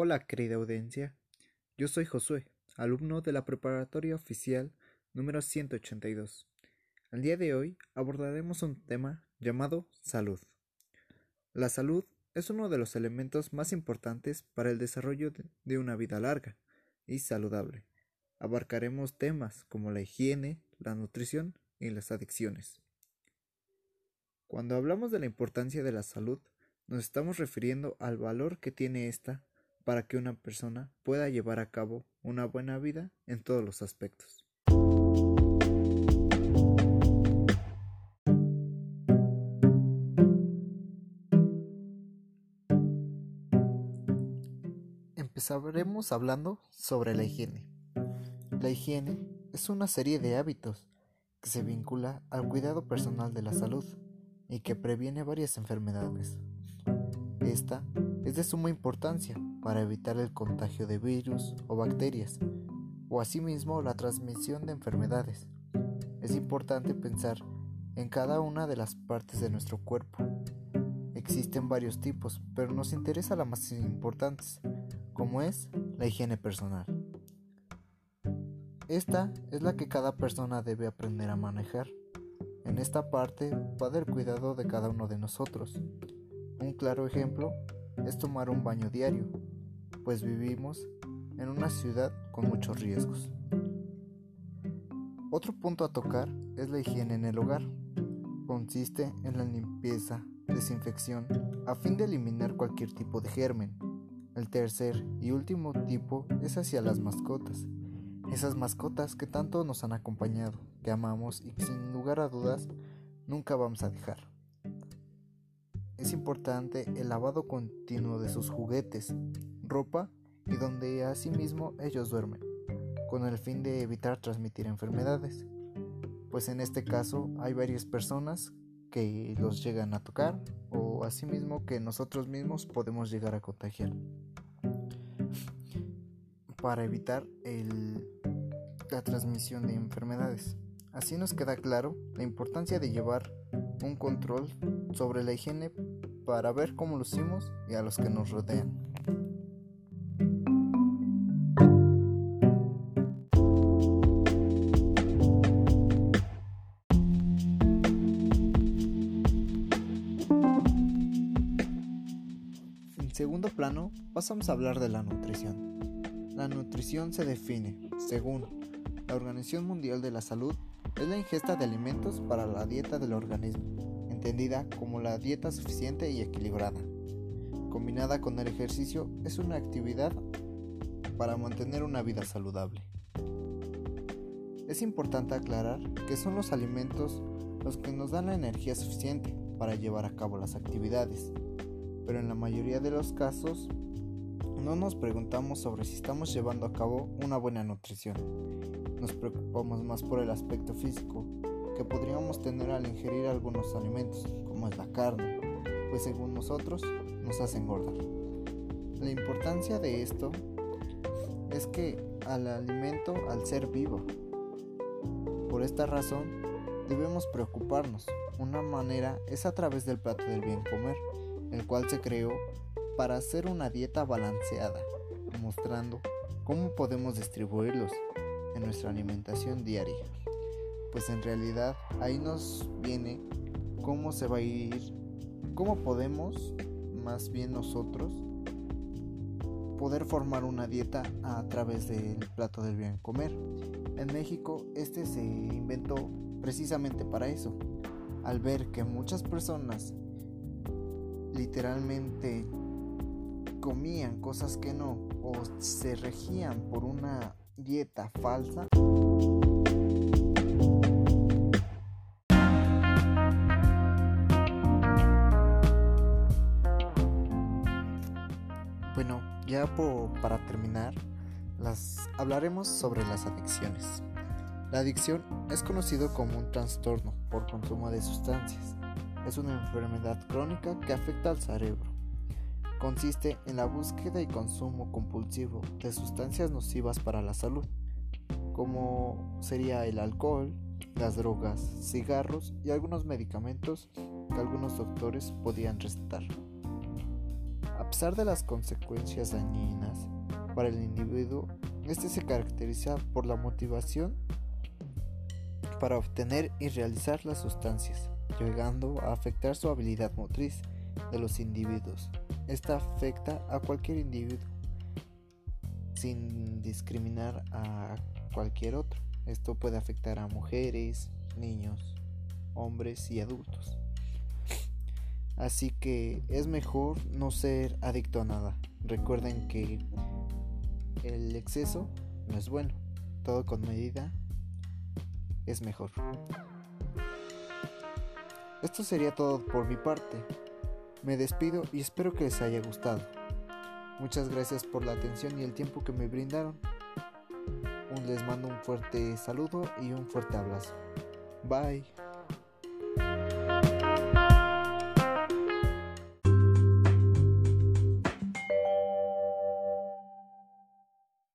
Hola querida audiencia, yo soy Josué, alumno de la preparatoria oficial número 182. El día de hoy abordaremos un tema llamado salud. La salud es uno de los elementos más importantes para el desarrollo de una vida larga y saludable. Abarcaremos temas como la higiene, la nutrición y las adicciones. Cuando hablamos de la importancia de la salud, nos estamos refiriendo al valor que tiene esta para que una persona pueda llevar a cabo una buena vida en todos los aspectos. Empezaremos hablando sobre la higiene. La higiene es una serie de hábitos que se vincula al cuidado personal de la salud y que previene varias enfermedades. Esta es de suma importancia para evitar el contagio de virus o bacterias, o asimismo la transmisión de enfermedades. Es importante pensar en cada una de las partes de nuestro cuerpo. Existen varios tipos, pero nos interesa la más importante, como es la higiene personal. Esta es la que cada persona debe aprender a manejar. En esta parte va del cuidado de cada uno de nosotros. Un claro ejemplo es tomar un baño diario, pues vivimos en una ciudad con muchos riesgos. Otro punto a tocar es la higiene en el hogar. Consiste en la limpieza, desinfección, a fin de eliminar cualquier tipo de germen. El tercer y último tipo es hacia las mascotas. Esas mascotas que tanto nos han acompañado, que amamos y que sin lugar a dudas nunca vamos a dejar. Es importante el lavado continuo de sus juguetes, ropa y donde asimismo ellos duermen, con el fin de evitar transmitir enfermedades, pues en este caso hay varias personas que los llegan a tocar o asimismo que nosotros mismos podemos llegar a contagiar. Para evitar la transmisión de enfermedades. Así nos queda claro la importancia de llevar un control sobre la higiene para ver cómo lucimos y a los que nos rodean. segundo plano, pasamos a hablar de la nutrición. La nutrición se define, según la Organización Mundial de la Salud, es la ingesta de alimentos para la dieta del organismo, entendida como la dieta suficiente y equilibrada. Combinada con el ejercicio, es una actividad para mantener una vida saludable. Es importante aclarar que son los alimentos los que nos dan la energía suficiente para llevar a cabo las actividades, pero en la mayoría de los casos no nos preguntamos sobre si estamos llevando a cabo una buena nutrición. Nos preocupamos más por el aspecto físico que podríamos tener al ingerir algunos alimentos, como es la carne, pues según nosotros nos hacen engordar. La importancia de esto es que al alimento al ser vivo. Por esta razón debemos preocuparnos. Una manera es a través del plato del bien comer el cual se creó para hacer una dieta balanceada, mostrando cómo podemos distribuirlos en nuestra alimentación diaria. Pues en realidad ahí nos viene cómo se va a ir, cómo podemos, más bien nosotros, poder formar una dieta a través del plato del bien comer. En México este se inventó precisamente para eso, al ver que muchas personas literalmente comían cosas que no o se regían por una dieta falsa. Bueno, ya para terminar, las hablaremos sobre las adicciones. La adicción es conocido como un trastorno por consumo de sustancias es una enfermedad crónica que afecta al cerebro. Consiste en la búsqueda y consumo compulsivo de sustancias nocivas para la salud, como sería el alcohol, las drogas, cigarros y algunos medicamentos que algunos doctores podían recetar. A pesar de las consecuencias dañinas para el individuo, este se caracteriza por la motivación para obtener y realizar las sustancias, llegando a afectar su habilidad motriz de los individuos. Esta afecta a cualquier individuo sin discriminar a cualquier otro. Esto puede afectar a mujeres, niños, hombres y adultos. Así que es mejor no ser adicto a nada. Recuerden que el exceso no es bueno. Todo con medida es mejor. Esto sería todo por mi parte. Me despido y espero que les haya gustado. Muchas gracias por la atención y el tiempo que me brindaron. Les mando un fuerte saludo y un fuerte abrazo. Bye.